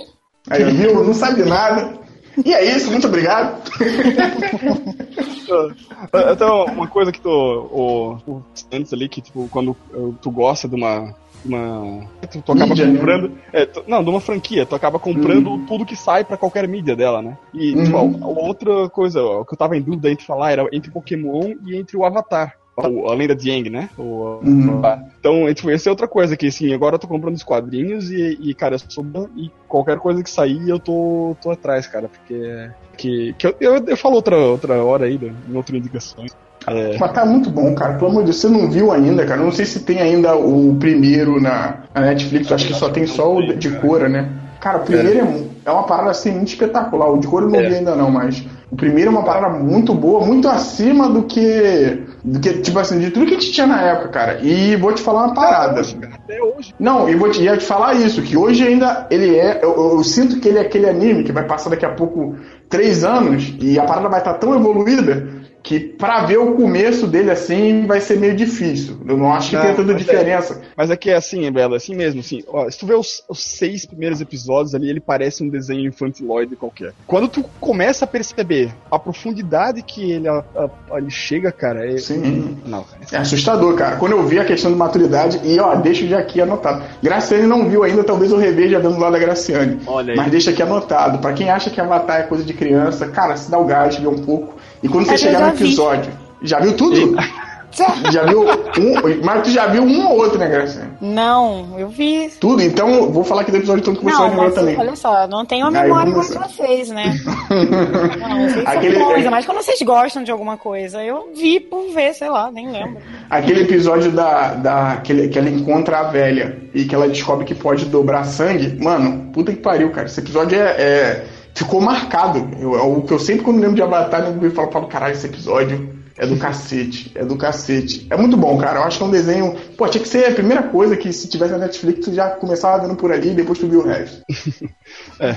Aí, viu? Não sabe nada. E é isso, muito obrigado. então, uma coisa que tu, o, o, antes ali, que tipo, quando tu gosta de uma, uma. Tu, tu acaba mídia, né? comprando. Né? É, tu, não, de uma franquia. Tu acaba comprando uhum. tudo que sai para qualquer mídia dela, né? E uhum. tipo, a, a outra coisa, o que eu tava em dúvida entre falar era entre Pokémon e entre o Avatar. O, a lenda de Yang, né? O, uhum. Então, tipo, essa é outra coisa que, assim, agora eu tô comprando os quadrinhos e, e cara, eu sou e qualquer coisa que sair eu tô, tô atrás, cara, porque. Que, que eu, eu, eu falo outra, outra hora aí, em outras indicações. É. Mas tá muito bom, cara. Pelo amor de Deus, você não viu ainda, cara. Não sei se tem ainda o primeiro na, na Netflix, acho que só tem só o de Cora, né? Cara, o primeiro é, é uma parada assim muito espetacular. O de Cora eu não é. vi ainda não, mas o primeiro é uma parada muito boa, muito acima do que. Do que, tipo assim, de tudo que a gente tinha na época, cara. E vou te falar uma parada. Até hoje. Não, e vou te, ia te falar isso, que hoje ainda ele é. Eu, eu, eu, sinto que ele é aquele anime que vai passar daqui a pouco três anos e a parada vai estar tão evoluída que pra ver o começo dele assim vai ser meio difícil. Eu não acho que Não, tenha tanta é- diferença. Mas é que é assim, Bela, assim mesmo, assim, ó, se tu vê os, os seis primeiros episódios ali, ele parece um desenho infantiloide qualquer. Quando tu começa a perceber a profundidade que ele, a- a- ele chega, cara, é... Sim. Não, cara, É assustador, cara. Quando eu vi a questão de maturidade, e ó, deixo já aqui anotado. Graciane não viu ainda, talvez eu reveja vendo lá da Graciane. Olha aí. Mas deixa aqui anotado. Pra quem acha que Avatar é coisa de criança, cara, se dá o gás, vê um pouco. E quando você chegar no vi. episódio, já viu tudo? já viu um, mas tu já viu um ou outro, né, Graciane? Não, eu vi. Tudo, então vou falar aqui do episódio todo que você Não, vai lembrar mas também. olha só, não tenho a memória como vocês, né? Não, não sei se Aquele- é coisa, mas quando vocês gostam de alguma coisa, eu vi por ver, sei lá, nem lembro. Aquele episódio da, da que, ele- que ela encontra a velha e que ela descobre que pode dobrar sangue, mano, puta que pariu, cara. Esse episódio é. é- ficou marcado. Eu- é o que eu sempre, quando lembro de Avatar, eu falo, falo, caralho, esse episódio é do cacete, é do cacete. É muito bom, cara. Eu acho que é um desenho. Pô, tinha que ser a primeira coisa que se tivesse na Netflix, tu já começava vendo por ali e depois tu viu o resto. É,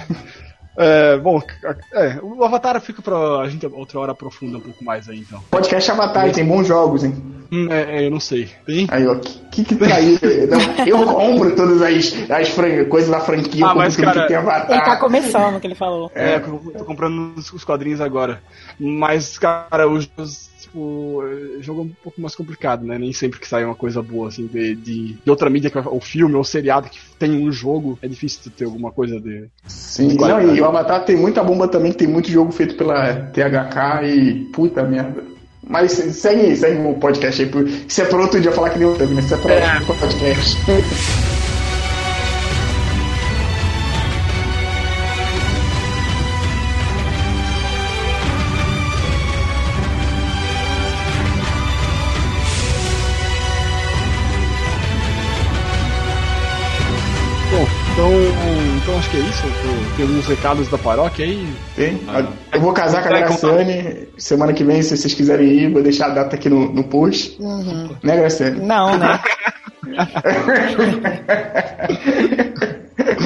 bom, é, o Avatar fica pra a gente outra hora aprofunda um pouco mais aí, então. Podcast Avatar, tem bons jogos, hein? Hum, é, é, eu não sei. Tem? Aí, ó, que que, que traíra. Não, eu compro todas as, as fran- coisas da franquia, Ah, mas, cara, que tem Avatar. Ele tá começando o que ele falou. É, eu tô comprando os, os quadrinhos agora. Mas, cara, os tipo, o jogo é um pouco mais complicado, né? Nem sempre que sai uma coisa boa, assim, de, de, de outra mídia, que, ou filme, ou seriado que tem um jogo, é difícil ter alguma coisa de. Sim, de não, e o Avatar tem muita bomba também, tem muito jogo feito pela THK e puta merda. Mas segue, segue o podcast aí. por- Isso é pra outro dia falar que nem o Thug, né? Isso é pra É. outro podcast. é isso. Tem alguns recados da paróquia aí. Tem? Ah. Eu vou casar com a Graciane. Semana que vem, se vocês quiserem ir, vou deixar a data aqui no, no post. Né, Graciane? Não, né?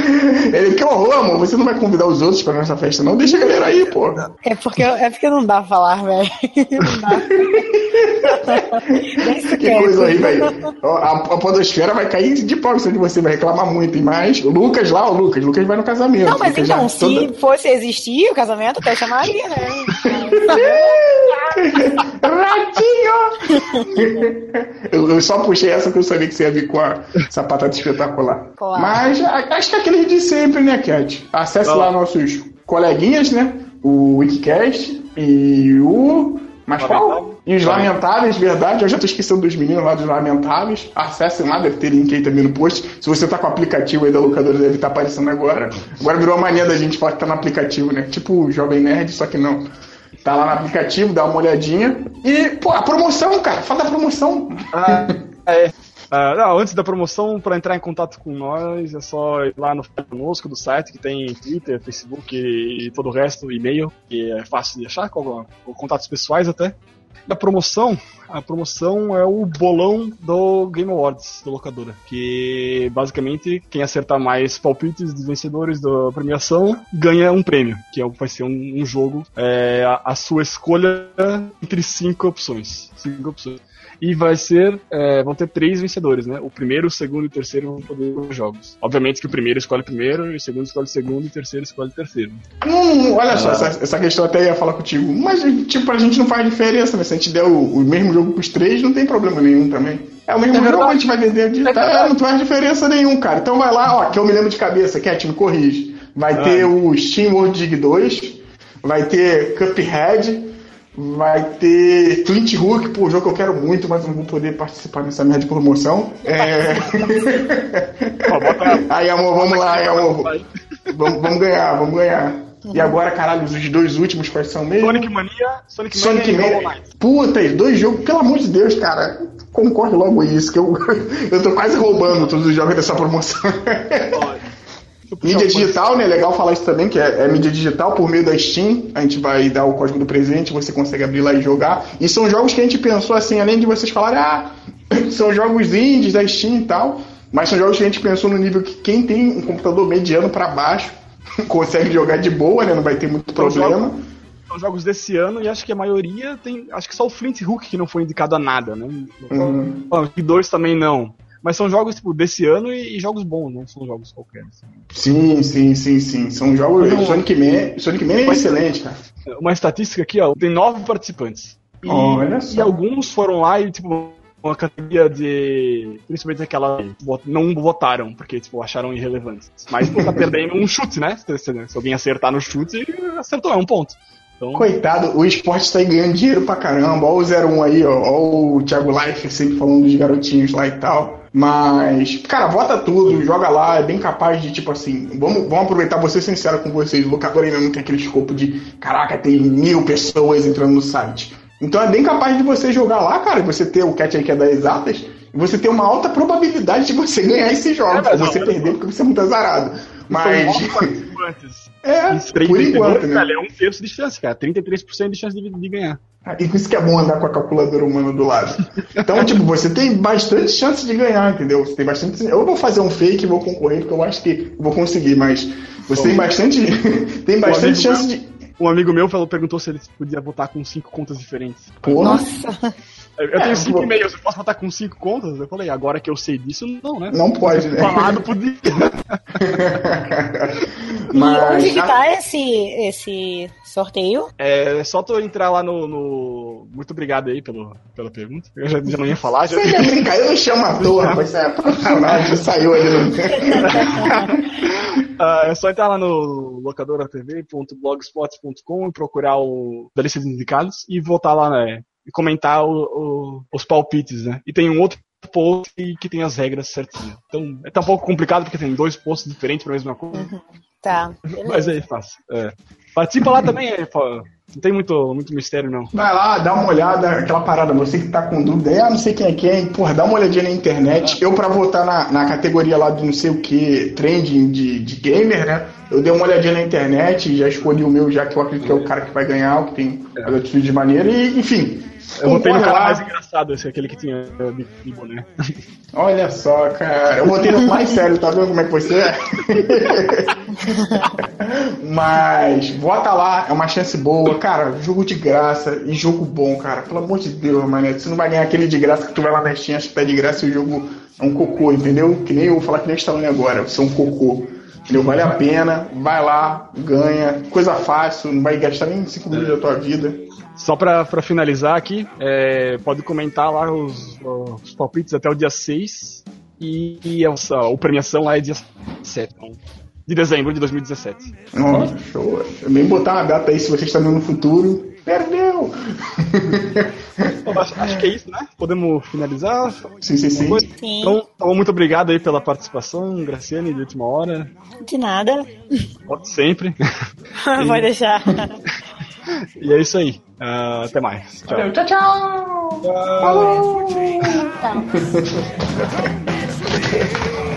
Ele, que horror, amor. Você não vai convidar os outros pra nossa festa, não? Deixa a galera aí, pô. É porque, é porque não dá pra falar, velho. Não dá. Que quer. coisa aí. Ó, A, a podosfera vai cair de pau de você, vai reclamar muito. E mais, o Lucas lá, o Lucas, o Lucas vai no casamento. Não, mas Lucas então, já- se toda- fosse existir o casamento, até chamaria, né? Ratinho! eu, eu só puxei essa porque eu sabia que você ia vir com a sapatata espetacular. Claro. Mas a- acho que é aquele de sempre, né, Cat? Acesse lá nossos coleguinhas, né? O Wikicast e o. Mas qual? E os Lamentáveis, verdade. Eu já tô esquecendo dos meninos lá dos Lamentáveis. Acessem lá, deve ter link aí também no post. Se você tá com o aplicativo aí da locadora, deve estar aparecendo agora. Agora virou uma mania da gente falar que tá no aplicativo, né? Tipo o Jovem Nerd, só que não. Tá lá no aplicativo, dá uma olhadinha. E, pô, a promoção, cara. Fala da promoção. Ah, é. Ah, não, antes da promoção, para entrar em contato com nós, é só ir lá no conosco do site, que tem Twitter, Facebook e todo o resto, e-mail, que é fácil de achar, com, com contatos pessoais até. E a promoção, a promoção é o bolão do Game Awards da locadora, que basicamente quem acertar mais palpites dos vencedores da premiação ganha um prêmio, que é, vai ser um, um jogo, é, a, a sua escolha entre cinco opções. Cinco opções. E vai ser. é, vão ter três vencedores, né? O primeiro, o segundo e o terceiro vão poder os jogos. Obviamente que o primeiro escolhe primeiro, e o segundo escolhe segundo, e o terceiro escolhe terceiro. Hum, olha só, essa, essa questão até ia falar contigo. Mas, tipo, pra gente não faz diferença, né? Se a gente der o, o mesmo jogo pros três, não tem problema nenhum também. É o mesmo É jogo, a gente vai vender de. É tá, não faz diferença nenhum, cara. Então vai lá, ó, que eu me lembro de cabeça, Cat, me corrige. Vai Ah. ter o Steam World Dig 2, vai ter Cuphead, vai ter Flint Hook, pô, jogo que eu quero muito, mas não vou poder participar dessa merda de promoção. É. Aí, amor, vamos lá, aí, amor. Vamos, vamos ganhar, vamos ganhar. E agora, caralho, os dois últimos quais são mesmo? Sonic Mania, Sonic, Sonic Mania e Hollow Man. Knight. Puta, dois jogos, pelo amor de Deus, cara. Concorre logo isso, que eu, eu tô quase roubando todos os jogos dessa promoção. Eu mídia digital, né? Legal falar isso também, que é, é mídia digital por meio da Steam. A gente vai dar o código do presente, você consegue abrir lá e jogar. E são jogos que a gente pensou assim, além de vocês falarem, ah, são jogos indies da Steam e tal. Mas são jogos que a gente pensou no nível que quem tem um computador mediano pra baixo consegue jogar de boa, né? Não vai ter muito São problema. jogos- são jogos desse ano e acho que a maioria tem. Acho que só o Flint Hook que não foi indicado a nada, né? Uhum. O 2 também não. Mas são jogos tipo, desse ano e, e, jogos bons, não são jogos qualquer. Assim. Sim, sim, sim, sim. São jogos. Não, Sonic Man, Sonic Man é excelente, cara. Uma estatística aqui, ó, tem nove participantes. E, Olha só. e alguns foram lá e, tipo, uma categoria de. Principalmente aquela. Não votaram, porque, tipo, acharam irrelevantes. Mas, pô, tá perdendo um chute, né? Se, alguém acertar no chute, acertou, é um ponto. Então... Coitado, o esporte tá aí ganhando dinheiro pra caramba. Olha o 01 aí, ó. Olha o Thiago Life sempre falando dos garotinhos lá e tal. Mas, cara, vota tudo, joga lá, é bem capaz de, tipo assim, vamos, vamos aproveitar, vou ser sincero com vocês, o locador ainda não tem aquele escopo de, caraca, tem mil pessoas entrando no site. Então é bem capaz de você jogar lá, cara, e você ter o catch aí que é das exatas, e você ter uma alta probabilidade de você ganhar esse jogo, é, ou você perder porque você é muito azarado. Mas. É, por enquanto, né? Cara, é um terço de chance, cara. 33% de chance de, de ganhar. Ah, e isso que é bom andar com a calculadora humana do lado. Então, tipo, você tem bastante chance de ganhar, entendeu? Você tem bastante. Eu vou fazer um fake e vou concorrer, porque eu acho que vou conseguir, mas você Bom, tem bastante. tem bastante chance meu, de. Um amigo meu falou, perguntou se ele podia votar com cinco contas diferentes. Porra. Nossa! Eu tenho é, cinco pô. e-mails, eu posso botar com cinco contas? Eu falei, agora que eu sei disso, não, né? Não pode, né? Falado, podia. Mas... E onde que tá esse, esse sorteio? É, é só tu entrar lá no, no... Muito obrigado aí pelo, pela pergunta. Eu já, já não ia falar. Já... Você ia brincar, eu não chamo a toa, rapaz. É, já saiu ali no... uh, é só entrar lá no locadoratv.blogspot.com e procurar o da lista de indicados e votar lá, né? E comentar o, o, os palpites, né? E tem um outro post que tem as regras certinho. Então é tá um pouco complicado porque tem dois posts diferentes para a mesma coisa. Uhum. Tá. Mas é fácil. É. Participa lá também, é, não tem muito, muito mistério, não. Vai lá, dá uma olhada, aquela parada, você que tá com dúvida, é, ah, não sei quem é quem, porra, dá uma olhadinha na internet. Ah. Eu, pra votar na, na categoria lá do não sei o que, trending de, de gamer, né? Eu dei uma olhadinha na internet, já escolhi o meu, já que eu acredito que é o cara que vai ganhar, o que tem é. as atitudes de maneira, e enfim, eu botei no cara mais engraçado, esse aquele que tinha de, de boné. Olha só, cara. Eu botei no mais sério, tá vendo como é que você é? Mas, bota lá, é uma chance boa. Cara, jogo de graça e jogo bom, cara. Pelo amor de Deus, mano. Você não vai ganhar aquele de graça que tu vai lá na Steam, que tá de graça e o jogo é um cocô, entendeu? Que nem eu vou falar que nem Stallone agora, você é um cocô. Entendeu? Vale a pena, vai lá, ganha, coisa fácil, não vai gastar nem 5 minutos da tua vida. Só para finalizar aqui, é, pode comentar lá os, os palpites até o dia 6 e, e a, a, a premiação lá é dia 7 então, de dezembro de 2017. Nossa, show. Também botar uma data aí se você está vendo no futuro. Perdeu! acho, acho, que é isso, né? Podemos finalizar? Sim, sim, sim. sim. Então, então, muito obrigado aí pela participação, Graciane, de última hora. De nada. Pode sempre. Pode deixar. E é isso aí. Uh, até mais. Tchau, tchau. tchau. tchau. Falou. tchau.